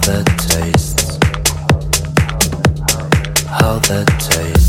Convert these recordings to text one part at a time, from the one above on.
How that tastes, how that tastes.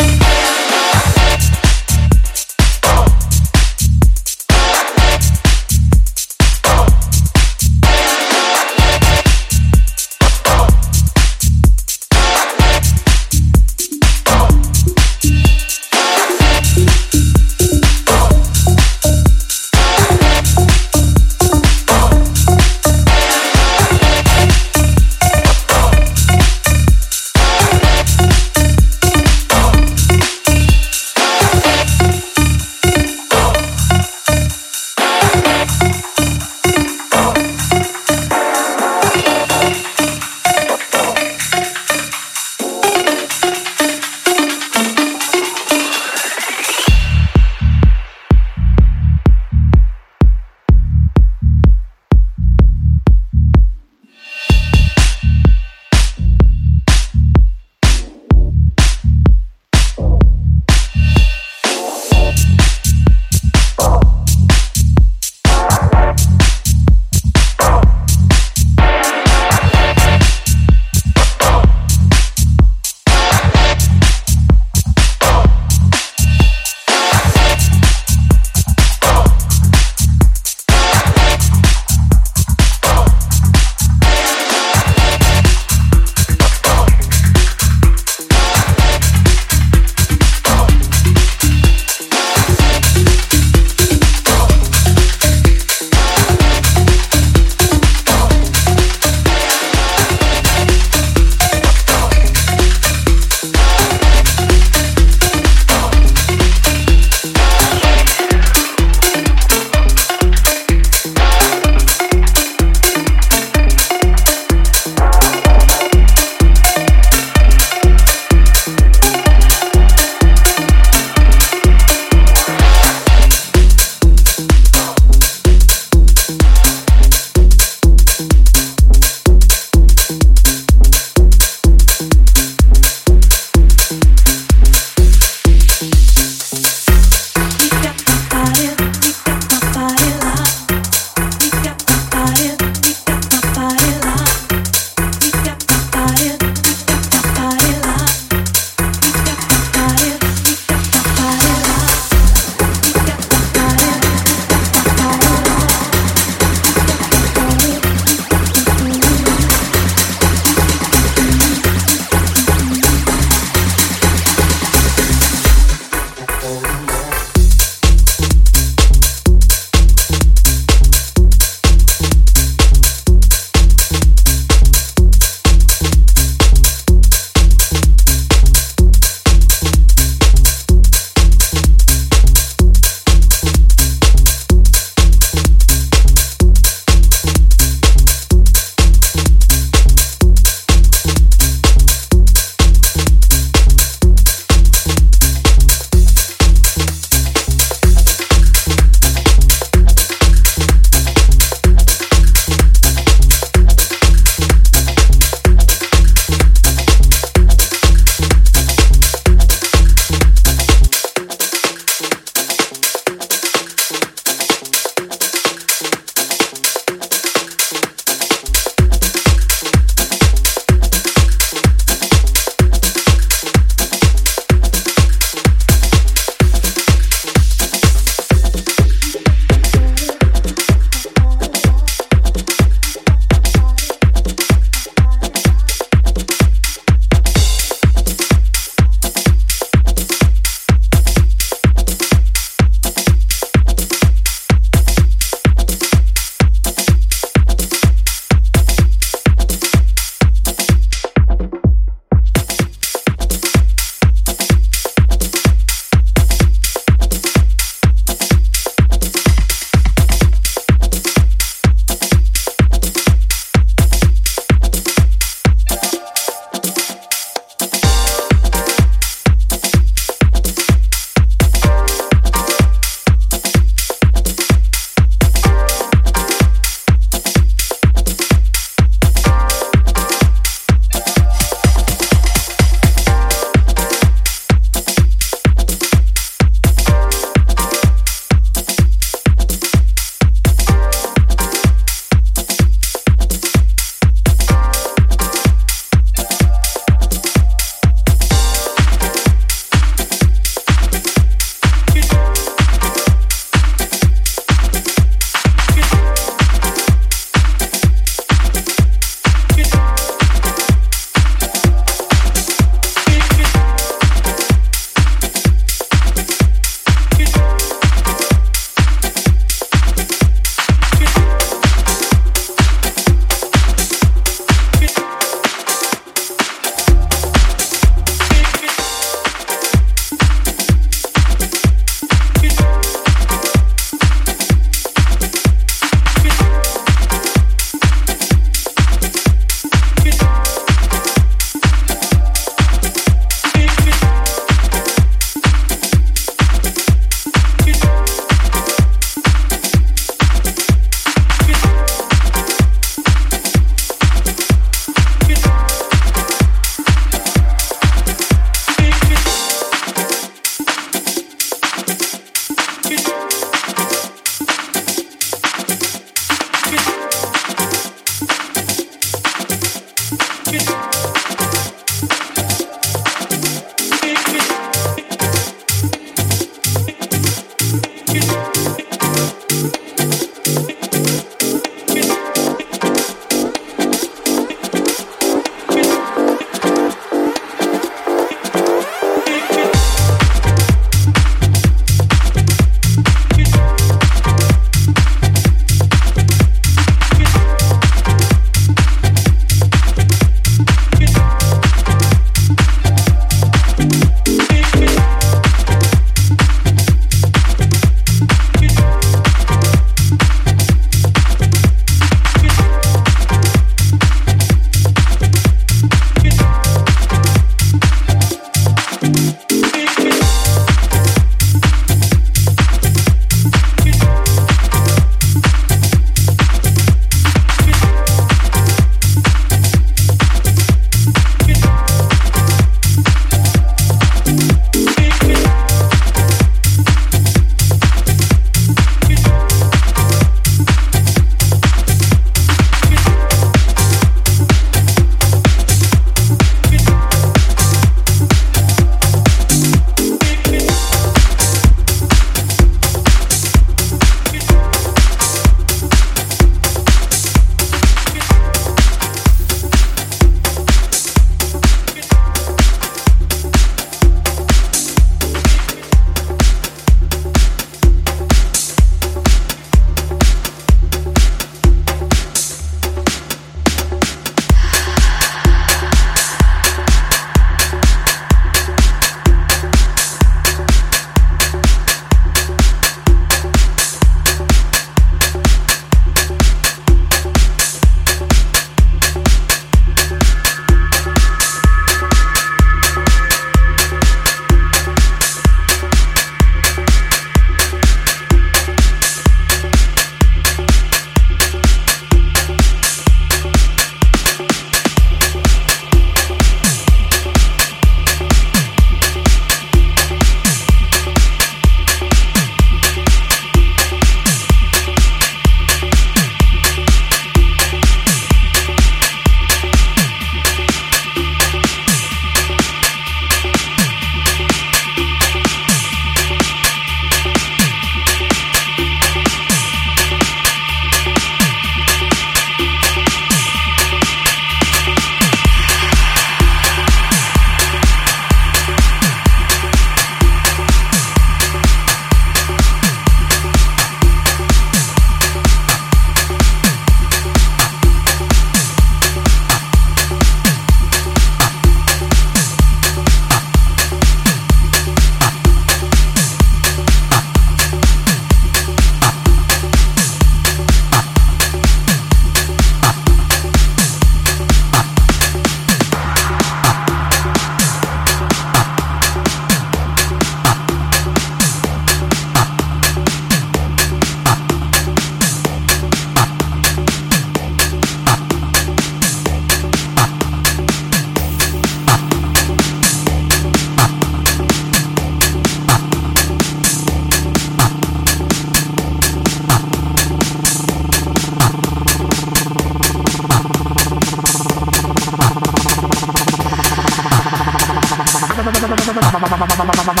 wow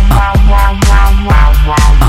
wow wow wow